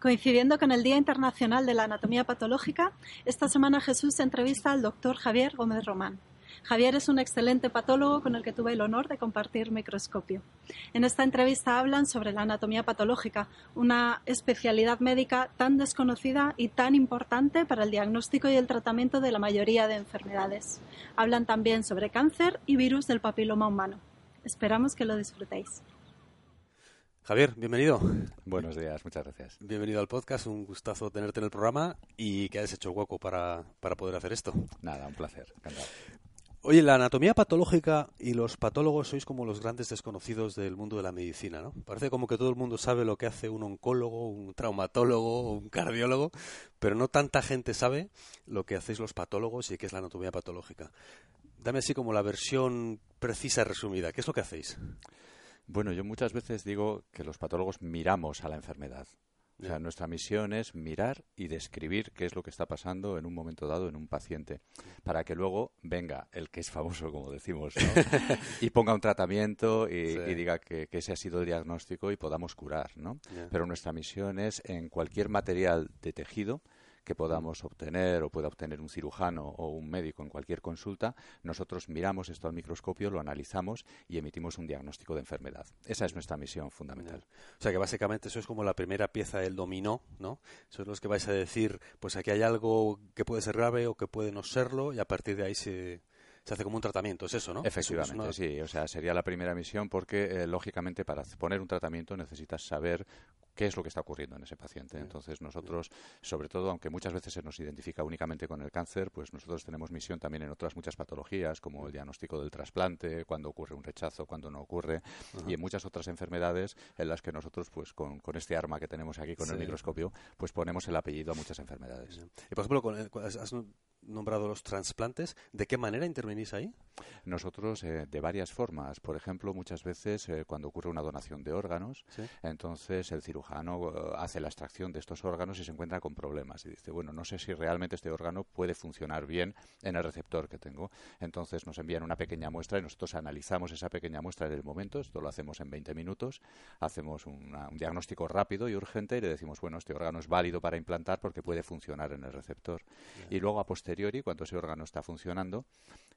Coincidiendo con el Día Internacional de la Anatomía Patológica, esta semana Jesús entrevista al doctor Javier Gómez Román. Javier es un excelente patólogo con el que tuve el honor de compartir microscopio. En esta entrevista hablan sobre la anatomía patológica, una especialidad médica tan desconocida y tan importante para el diagnóstico y el tratamiento de la mayoría de enfermedades. Hablan también sobre cáncer y virus del papiloma humano. Esperamos que lo disfrutéis. Javier, bienvenido. Buenos días, muchas gracias. Bienvenido al podcast, un gustazo tenerte en el programa y que hayas hecho hueco para, poder hacer esto. Nada, un placer, encantado. Oye, la anatomía patológica y los patólogos sois como los grandes desconocidos del mundo de la medicina, ¿no? Parece como que todo el mundo sabe lo que hace un oncólogo, un traumatólogo, un cardiólogo, pero no tanta gente sabe lo que hacéis los patólogos y qué es la anatomía patológica. Dame así como la versión precisa y resumida. ¿Qué es lo que hacéis? Bueno, yo muchas veces digo que los patólogos miramos a la enfermedad. O sea, nuestra misión es mirar y describir qué es lo que está pasando en un momento dado en un paciente, para que luego venga el que es famoso, como decimos, y ponga un tratamiento y, diga que, ese ha sido el diagnóstico y podamos curar, ¿no? Pero nuestra misión es en cualquier material de tejido que podamos obtener o pueda obtener un cirujano o un médico en cualquier consulta, nosotros miramos esto al microscopio, lo analizamos y emitimos un diagnóstico de enfermedad. Esa es nuestra misión fundamental. O sea que básicamente eso es como la primera pieza del dominó, ¿no? Eso es lo que vais a decir, pues aquí hay algo que puede ser grave o que puede no serlo y a partir de ahí se se hace como un tratamiento, es eso, ¿no? Efectivamente, sí. O sea, sería la primera misión porque, eh, lógicamente, para poner un tratamiento necesitas saber qué es lo que está ocurriendo en ese paciente. Entonces, nosotros, sobre todo, aunque muchas veces se nos identifica únicamente con el cáncer, pues nosotros tenemos misión también en otras muchas patologías, como el diagnóstico del trasplante, cuando ocurre un rechazo, cuando no ocurre, y en muchas otras enfermedades en las que nosotros, pues con, este arma que tenemos aquí, con el microscopio, pues ponemos el apellido a muchas enfermedades. Y, por ejemplo, con has nombrado los trasplantes, ¿de qué manera intervenís ahí? Nosotros eh, de varias formas. Por ejemplo, muchas veces eh, cuando ocurre una donación de órganos, entonces el cirujano eh, hace la extracción de estos órganos y se encuentra con problemas y dice, bueno, no sé si realmente este órgano puede funcionar bien en el receptor que tengo. Entonces nos envían una pequeña muestra y nosotros analizamos esa pequeña muestra en el momento. Esto lo hacemos en 20 minutos. Hacemos un diagnóstico rápido y urgente y le decimos, bueno, este órgano es válido para implantar porque puede funcionar en el receptor. Y luego a posteriori, cuando ese órgano está funcionando,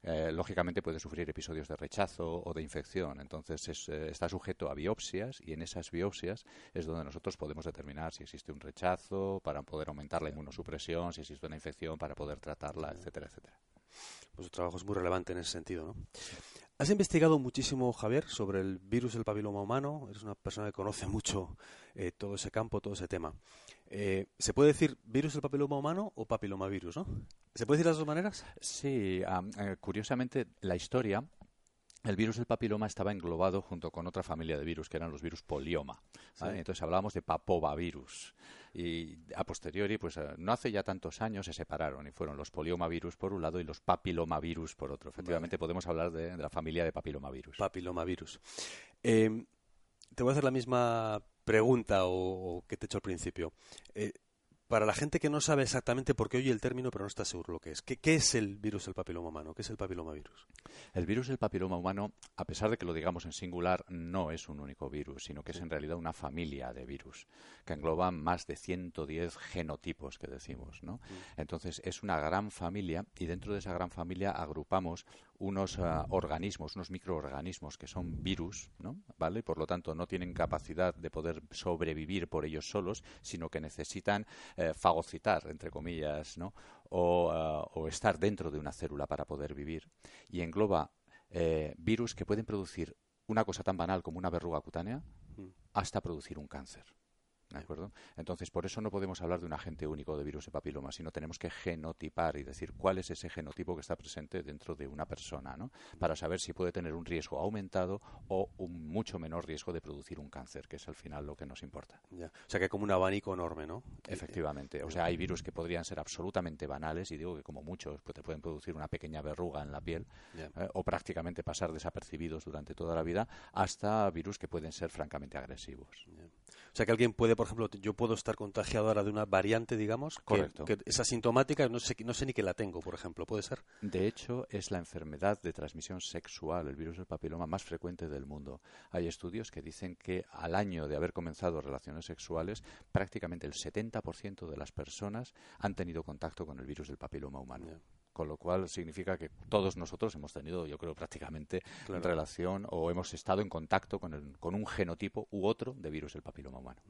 eh, lógicamente puede sufrir episodios de rechazo o de infección. Entonces eh, está sujeto a biopsias y en esas biopsias es donde nosotros podemos determinar si existe un rechazo para poder aumentar la inmunosupresión, si existe una infección para poder tratarla, etcétera, etcétera. Pues su trabajo es muy relevante en ese sentido, ¿no? Has investigado muchísimo, Javier, sobre el virus del papiloma humano. Eres una persona que conoce mucho eh, todo ese campo, todo ese tema. Eh, ¿Se puede decir virus del papiloma humano o papilomavirus, no? ¿Se puede decir de las dos maneras? Sí, eh, curiosamente la historia el virus del papiloma estaba englobado junto con otra familia de virus, que eran los virus polioma. Entonces hablábamos de papovavirus. Y a posteriori, pues eh, no hace ya tantos años se separaron y fueron los poliomavirus por un lado y los papilomavirus por otro. Efectivamente, podemos hablar de, la familia de papilomavirus. Papilomavirus. Eh, te voy a hacer la misma pregunta o, que te he hecho al principio. Eh, para la gente que no sabe exactamente por qué oye el término, pero no está seguro lo que es. ¿Qué, es el virus del papiloma humano? ¿Qué es el papilomavirus? El virus del papiloma humano, a pesar de que lo digamos en singular, no es un único virus, sino que es en realidad una familia de virus que engloba más de 110 genotipos que decimos, ¿no? Mm. Entonces es una gran familia y dentro de esa gran familia agrupamos unos ah, organismos, unos microorganismos que son virus, ¿no? ¿Vale? Por lo tanto, no tienen capacidad de poder sobrevivir por ellos solos, sino que necesitan eh, fagocitar, entre comillas, ¿no? Ah, o, estar dentro de una célula para poder vivir. Y engloba eh, virus que pueden producir una cosa tan banal como una verruga cutánea mm. hasta producir un cáncer. ¿De acuerdo? Entonces, por eso no podemos hablar de un agente único de virus de papiloma, sino tenemos que genotipar y decir cuál es ese genotipo que está presente dentro de una persona, ¿no? Para saber si puede tener un riesgo aumentado o un mucho menor riesgo de producir un cáncer, que es al final lo que nos importa. O sea, que como un abanico enorme, ¿no? Efectivamente. O sea, hay virus que podrían ser absolutamente banales y digo que como muchos pues, te pueden producir una pequeña verruga en la piel ¿eh? o prácticamente pasar desapercibidos durante toda la vida, hasta virus que pueden ser francamente agresivos. O sea, que alguien puede por ejemplo, yo puedo estar contagiado ahora de una variante, digamos, Correcto. Que, es asintomática, no sé, no sé ni que la tengo, por ejemplo, ¿puede ser? De hecho, es la enfermedad de transmisión sexual, el virus del papiloma, más frecuente del mundo. Hay estudios que dicen que al año de haber comenzado relaciones sexuales, prácticamente el 70% de las personas han tenido contacto con el virus del papiloma humano. Con lo cual significa que todos nosotros hemos tenido, yo creo, prácticamente relación o hemos estado en contacto con, con, un genotipo u otro de virus del papiloma humano.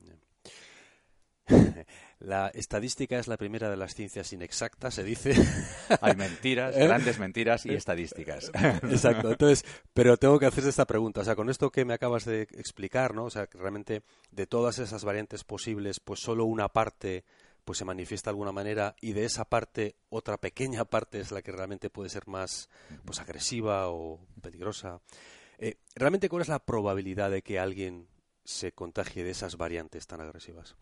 La estadística es la primera de las ciencias inexactas, se dice. Hay mentiras, ¿Eh? grandes mentiras y estadísticas. Exacto. Entonces, pero tengo que hacer esta pregunta. O sea, con esto que me acabas de explicar, ¿no? O sea, que realmente de todas esas variantes posibles, pues solo una parte pues se manifiesta de alguna manera y de esa parte otra pequeña parte es la que realmente puede ser más pues agresiva o peligrosa. Eh, ¿Realmente cuál es la probabilidad de que alguien se contagie de esas variantes tan agresivas?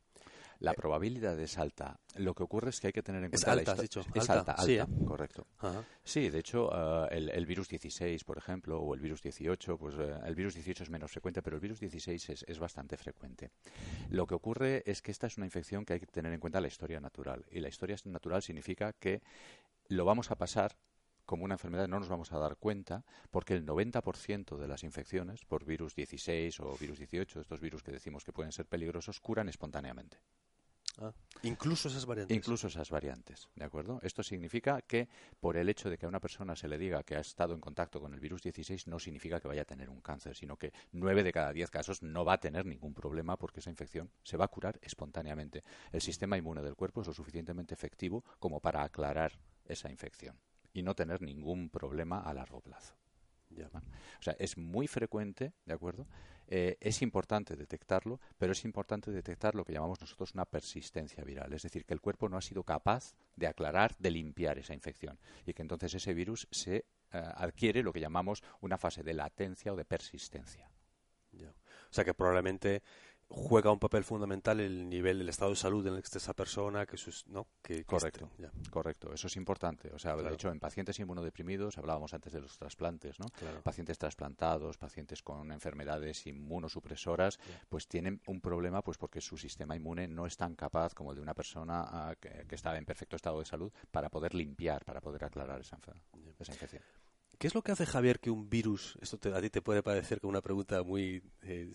La probabilidad es alta. Lo que ocurre es que hay que tener en cuenta... Es alta, has dicho. Es alta, alta, sí, ¿eh? correcto. Sí, de hecho, uh, el, virus 16, por ejemplo, o el virus 18, pues uh, el virus 18 es menos frecuente, pero el virus 16 es, es, bastante frecuente. Lo que ocurre es que esta es una infección que hay que tener en cuenta la historia natural. Y la historia natural significa que lo vamos a pasar como una enfermedad no nos vamos a dar cuenta porque el 90% de las infecciones por virus 16 o virus 18, estos virus que decimos que pueden ser peligrosos, curan espontáneamente. Ah, incluso esas variantes. Incluso esas variantes, ¿de acuerdo? Esto significa que por el hecho de que a una persona se le diga que ha estado en contacto con el virus 16 no significa que vaya a tener un cáncer, sino que 9 de cada 10 casos no va a tener ningún problema porque esa infección se va a curar espontáneamente. El sistema inmune del cuerpo es lo suficientemente efectivo como para aclarar esa infección y no tener ningún problema a largo plazo. O sea, es muy frecuente, ¿de acuerdo? Eh, es importante detectarlo, pero es importante detectar lo que llamamos nosotros una persistencia viral, es decir, que el cuerpo no ha sido capaz de aclarar, de limpiar esa infección y que entonces ese virus se eh, adquiere lo que llamamos una fase de latencia o de persistencia. O sea que probablemente juega un papel fundamental el nivel del estado de salud en el que esté esa persona, que sus, ¿no? Que, correcto, correcto, eso es importante. O sea, de hecho, en pacientes inmunodeprimidos, hablábamos antes de los trasplantes, ¿no? Pacientes trasplantados, pacientes con enfermedades inmunosupresoras, pues tienen un problema pues porque su sistema inmune no es tan capaz como el de una persona ah, que, que, está en perfecto estado de salud para poder limpiar, para poder aclarar esa, esa infección. ¿Qué es lo que hace, Javier, que un virus, esto a ti te puede parecer como una pregunta muy eh,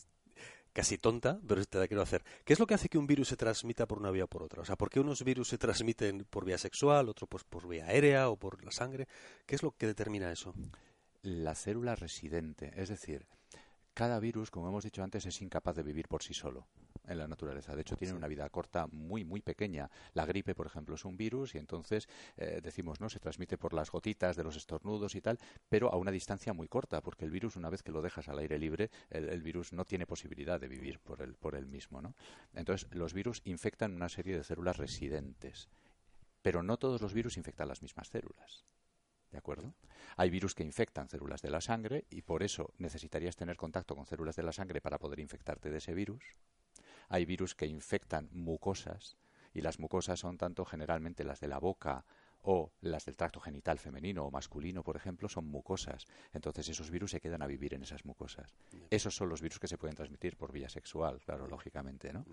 casi tonta, pero te la quiero hacer. ¿Qué es lo que hace que un virus se transmita por una vía o por otra? O sea, ¿por qué unos virus se transmiten por vía sexual, otros pues, por vía aérea o por la sangre? ¿Qué es lo que determina eso? La célula residente, es decir, cada virus, como hemos dicho antes, es incapaz de vivir por sí solo en la naturaleza. De hecho, tiene una vida corta muy, muy pequeña. La gripe, por ejemplo, es un virus y entonces eh, decimos, ¿no? Se transmite por las gotitas de los estornudos y tal, pero a una distancia muy corta, porque el virus, una vez que lo dejas al aire libre, el, virus no tiene posibilidad de vivir por él, por él mismo, ¿no? Entonces, los virus infectan una serie de células residentes, pero no todos los virus infectan las mismas células. ¿De acuerdo? Hay virus que infectan células de la sangre y por eso necesitarías tener contacto con células de la sangre para poder infectarte de ese virus. Hay virus que infectan mucosas y las mucosas son tanto generalmente las de la boca o las del tracto genital femenino o masculino, por ejemplo, son mucosas. Entonces esos virus se quedan a vivir en esas mucosas. Esos son los virus que se pueden transmitir por vía sexual, claro, lógicamente, ¿no?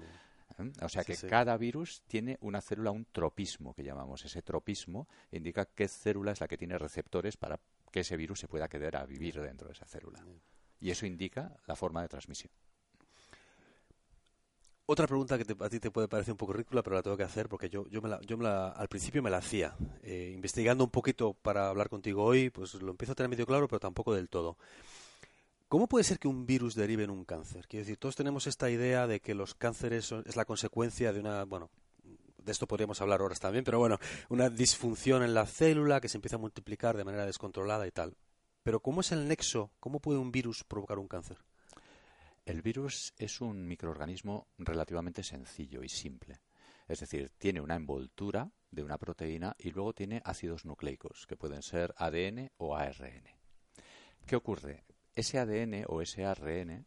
¿Eh? O sea que cada virus tiene una célula, un tropismo que llamamos. Ese tropismo indica qué célula es la que tiene receptores para que ese virus se pueda quedar a vivir dentro de esa célula. Y eso indica la forma de transmisión. Otra pregunta que a ti te puede parecer un poco ridícula, pero la tengo que hacer porque yo, yo, me la, yo me la, al principio me la hacía. Eh, investigando un poquito para hablar contigo hoy, pues lo empiezo a tener medio claro, pero tampoco del todo. ¿Cómo puede ser que un virus derive en un cáncer? Quiero decir, todos tenemos esta idea de que los cánceres son, es la consecuencia de una, bueno, de esto podríamos hablar horas también, pero bueno, una disfunción en la célula que se empieza a multiplicar de manera descontrolada y tal. Pero ¿cómo es el nexo? ¿Cómo puede un virus provocar un cáncer? El virus es un microorganismo relativamente sencillo y simple. Es decir, tiene una envoltura de una proteína y luego tiene ácidos nucleicos, que pueden ser ADN o ARN. ¿Qué ocurre? Ese ADN o ese ARN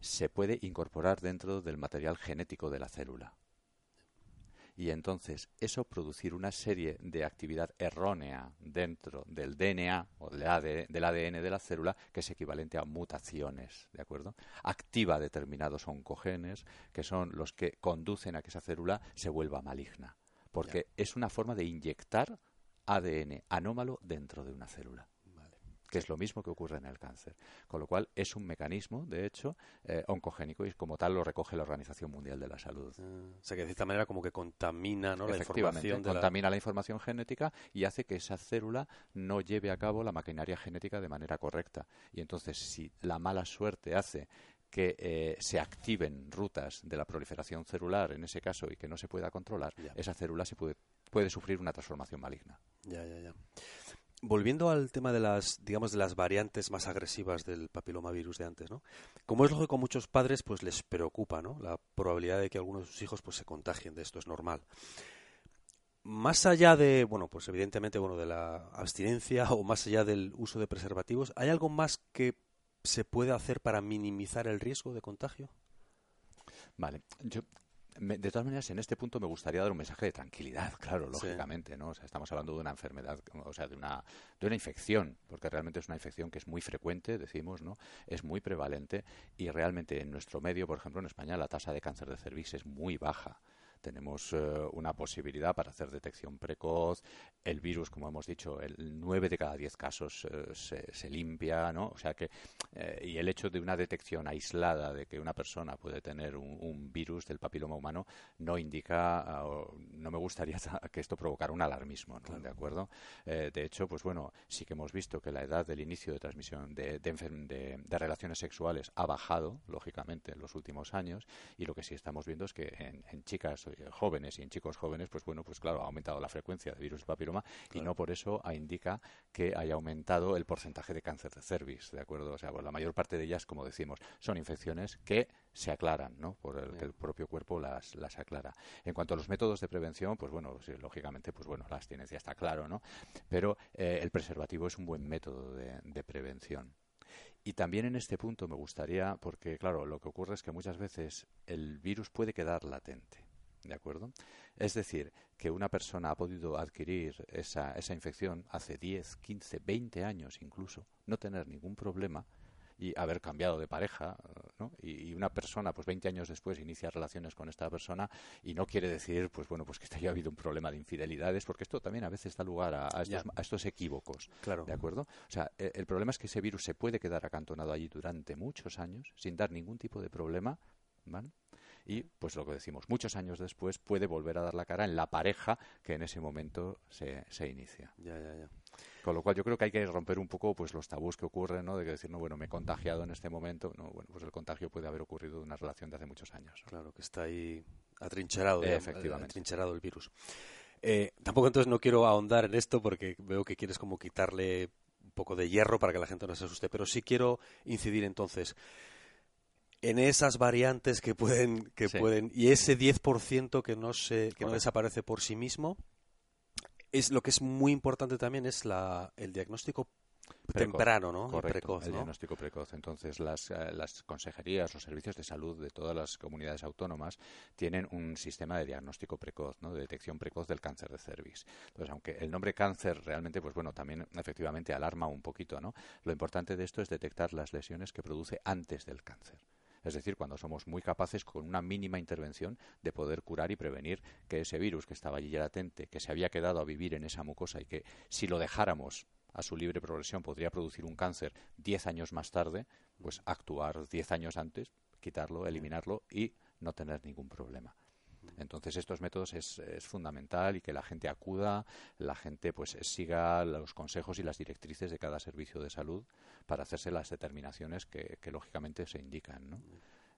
se puede incorporar dentro del material genético de la célula. y entonces eso producir una serie de actividad errónea dentro del DNA o del ADN de la célula que es equivalente a mutaciones, ¿de acuerdo? Activa determinados oncogenes que son los que conducen a que esa célula se vuelva maligna, porque es una forma de inyectar ADN anómalo dentro de una célula que es lo mismo que ocurre en el cáncer. Con lo cual es un mecanismo, de hecho, eh, oncogénico y como tal lo recoge la Organización Mundial de la Salud. Ah, o sea que de cierta manera como que contamina ¿no? la información. contamina la... información genética y hace que esa célula no lleve a cabo la maquinaria genética de manera correcta. Y entonces si la mala suerte hace que eh, se activen rutas de la proliferación celular en ese caso y que no se pueda controlar, esa célula se puede, puede sufrir una transformación maligna. Ya, ya, ya volviendo al tema de las, digamos, de las variantes más agresivas del papilomavirus de antes, ¿no? Como es lógico, muchos padres pues les preocupa, ¿no? La probabilidad de que algunos de sus hijos pues se contagien de esto es normal. Más allá de, bueno, pues evidentemente, bueno, de la abstinencia o más allá del uso de preservativos, ¿hay algo más que se puede hacer para minimizar el riesgo de contagio? Vale, de todas maneras, en este punto me gustaría dar un mensaje de tranquilidad, claro, lógicamente, ¿no? O sea, estamos hablando de una enfermedad, o sea, de una, de una infección, porque realmente es una infección que es muy frecuente, decimos, ¿no? Es muy prevalente y realmente en nuestro medio, por ejemplo, en España, la tasa de cáncer de cervix es muy baja tenemos eh, una posibilidad para hacer detección precoz. El virus, como hemos dicho, el 9 de cada 10 casos eh, se, limpia, ¿no? O sea que, eh, y el hecho de una detección aislada de que una persona puede tener un, virus del papiloma humano no indica, ah, no me gustaría que esto provocara un alarmismo, ¿no? ¿De acuerdo? de hecho, pues bueno, sí que hemos visto que la edad del inicio de transmisión de, de, relaciones sexuales ha bajado, lógicamente, en los últimos años, y lo que sí estamos viendo es que en, en chicas jóvenes y en chicos jóvenes, pues bueno, pues claro, ha aumentado la frecuencia de virus papiloma y no por eso indica que haya aumentado el porcentaje de cáncer de cervix, ¿de acuerdo? O sea, pues la mayor parte de ellas, como decimos, son infecciones que se aclaran, ¿no? Por el que el propio cuerpo las, las aclara. En cuanto a los métodos de prevención, pues bueno, lógicamente, pues bueno, la abstinencia está claro, ¿no? Pero eh, el preservativo es un buen método de prevención. Y también en este punto me gustaría, porque claro, lo que ocurre es que muchas veces el virus puede quedar latente. ¿De acuerdo? Es decir, que una persona ha podido adquirir esa, esa infección hace 10, 15, 20 años incluso, no tener ningún problema y haber cambiado de pareja, ¿no? Y, una persona, pues 20 años después, inicia relaciones con esta persona y no quiere decir, pues bueno, pues que haya habido un problema de infidelidades, porque esto también a veces da lugar a, estos, equívocos, claro. ¿de acuerdo? O sea, el, el problema es que ese virus se puede quedar acantonado allí durante muchos años sin dar ningún tipo de problema, ¿vale? Y pues lo que decimos, muchos años después puede volver a dar la cara en la pareja que en ese momento se, se inicia. Ya, ya, ya. Con lo cual yo creo que hay que romper un poco pues los tabús que ocurren, ¿no? De que decir, no, bueno, me he contagiado en este momento. No, bueno, pues el contagio puede haber ocurrido de una relación de hace muchos años. Claro, que está ahí atrincherado, Efectivamente. atrincherado el virus. Eh, tampoco entonces no quiero ahondar en esto porque veo que quieres como quitarle un poco de hierro para que la gente no se asuste, pero sí quiero incidir entonces en esas variantes que pueden que pueden y ese 10% que no se que no desaparece por sí mismo es lo que es muy importante también es la el diagnóstico temprano, ¿no? precoz, el diagnóstico precoz. Entonces, las, eh, las consejerías, los servicios de salud de todas las comunidades autónomas tienen un sistema de diagnóstico precoz, ¿no? De detección precoz del cáncer de cervix. Entonces, aunque el nombre cáncer realmente, pues bueno, también efectivamente alarma un poquito, ¿no? Lo importante de esto es detectar las lesiones que produce antes del cáncer. Es decir, cuando somos muy capaces con una mínima intervención de poder curar y prevenir que ese virus que estaba allí latente, que se había quedado a vivir en esa mucosa y que si lo dejáramos a su libre progresión podría producir un cáncer diez años más tarde, pues actuar diez años antes, quitarlo, eliminarlo y no tener ningún problema. Entonces estos métodos es, es, fundamental y que la gente acuda, la gente pues siga los consejos y las directrices de cada servicio de salud para hacerse las determinaciones que, que lógicamente se indican. ¿no?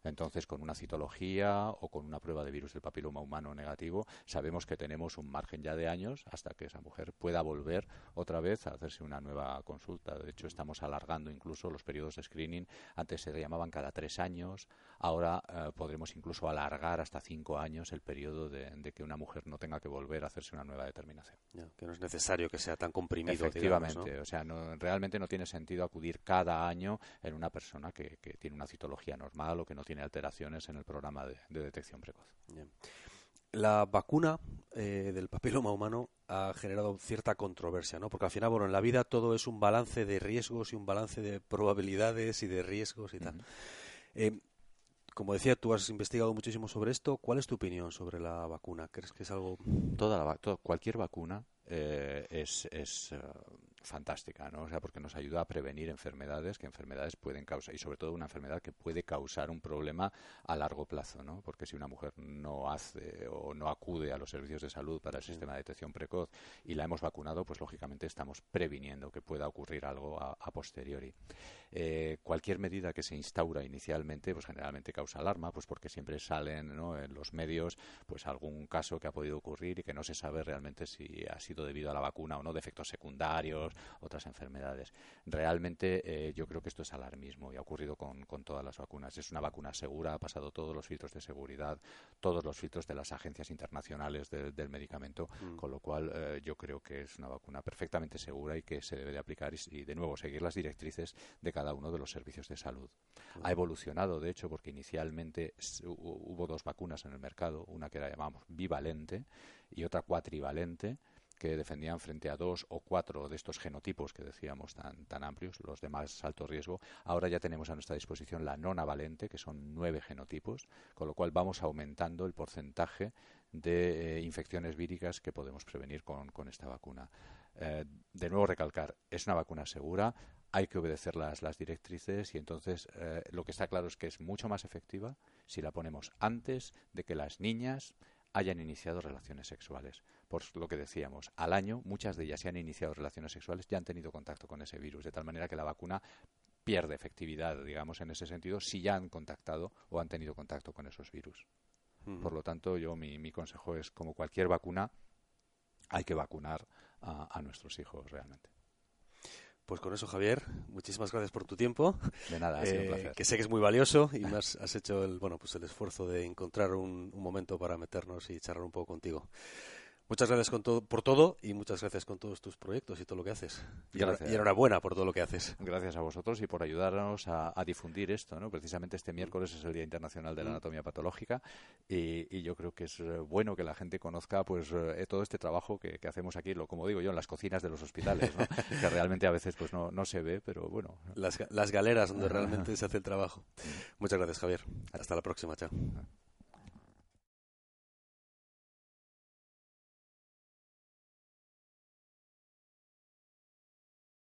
Entonces, con una citología o con una prueba de virus del papiloma humano negativo, sabemos que tenemos un margen ya de años hasta que esa mujer pueda volver otra vez a hacerse una nueva consulta. De hecho, estamos alargando incluso los periodos de screening. Antes se llamaban cada tres años, ahora eh, podremos incluso alargar hasta cinco años el periodo de, que una mujer no tenga que volver a hacerse una nueva determinación. que no es necesario que sea tan comprimido. Efectivamente, o sea, no, realmente no tiene sentido acudir cada año en una persona que, que tiene una citología normal o que no tiene alteraciones en el programa de, detección precoz. La vacuna eh, del papiloma humano ha generado cierta controversia, ¿no? Porque al final, bueno, en la vida todo es un balance de riesgos y un balance de probabilidades y de riesgos y tal. Eh, como decía, tú has investigado muchísimo sobre esto. ¿Cuál es tu opinión sobre la vacuna? ¿Crees que es algo...? Toda la, cualquier vacuna eh, es, es fantástica, ¿no? O sea, porque nos ayuda a prevenir enfermedades que enfermedades pueden causar y sobre todo una enfermedad que puede causar un problema a largo plazo, ¿no? Porque si una mujer no hace o no acude a los servicios de salud para el sistema de detección precoz y la hemos vacunado, pues lógicamente estamos previniendo que pueda ocurrir algo a, posteriori. Eh, cualquier medida que se instaura inicialmente, pues generalmente causa alarma, pues porque siempre salen en los medios, pues algún caso que ha podido ocurrir y que no se sabe realmente si ha sido debido a la vacuna o no, de efectos otras enfermedades. Realmente eh, yo creo que esto es alarmismo y ha ocurrido con, todas las vacunas. Es una vacuna segura, ha pasado todos los filtros de seguridad, todos los filtros de las agencias internacionales del medicamento, mm. con lo cual eh, yo creo que es una vacuna perfectamente segura y que se debe de aplicar y, de nuevo seguir las directrices de cada uno de los servicios de salud. Mm. Ha evolucionado, de hecho, porque inicialmente hubo dos vacunas en el mercado, una que la llamamos bivalente y otra cuatrivalente que defendían frente a dos o cuatro de estos genotipos que decíamos tan, tan amplios, los de más alto riesgo. Ahora ya tenemos a nuestra disposición la nona valente, que son nueve genotipos, con lo cual vamos aumentando el porcentaje de eh, infecciones víricas que podemos prevenir con, esta vacuna. Eh, de nuevo recalcar, es una vacuna segura, hay que obedecer las, las directrices y entonces eh, lo que está claro es que es mucho más efectiva si la ponemos antes de que las niñas hayan iniciado relaciones sexuales. Por lo que decíamos, al año muchas de ellas se han iniciado relaciones sexuales, ya han tenido contacto con ese virus, de tal manera que la vacuna pierde efectividad, digamos, en ese sentido, si ya han contactado o han tenido contacto con esos virus. Por lo tanto, yo mi, mi, consejo es, como cualquier vacuna, hay que vacunar a nuestros hijos realmente. Pues con eso, Javier, muchísimas gracias por tu tiempo. De nada, ha sido un eh, placer. Que sé que es muy valioso y más has hecho el, bueno, pues el esfuerzo de encontrar un, un momento para meternos y charlar un poco contigo. Muchas gracias por todo y muchas gracias con todos tus proyectos y todo lo que haces. Y, enhorabuena por todo lo que haces. Gracias a vosotros y por ayudarnos a, difundir esto. ¿no? Precisamente este miércoles es el Día Internacional de la mm. Anatomía Patológica y, yo creo que es eh, bueno que la gente conozca pues eh, todo este trabajo que, hacemos aquí, lo, como digo yo, en las cocinas de los hospitales, que realmente a veces pues no, no se ve, pero bueno. Las, las galeras donde realmente se hace el trabajo. Muchas gracias, Javier. Hasta la próxima. Chao.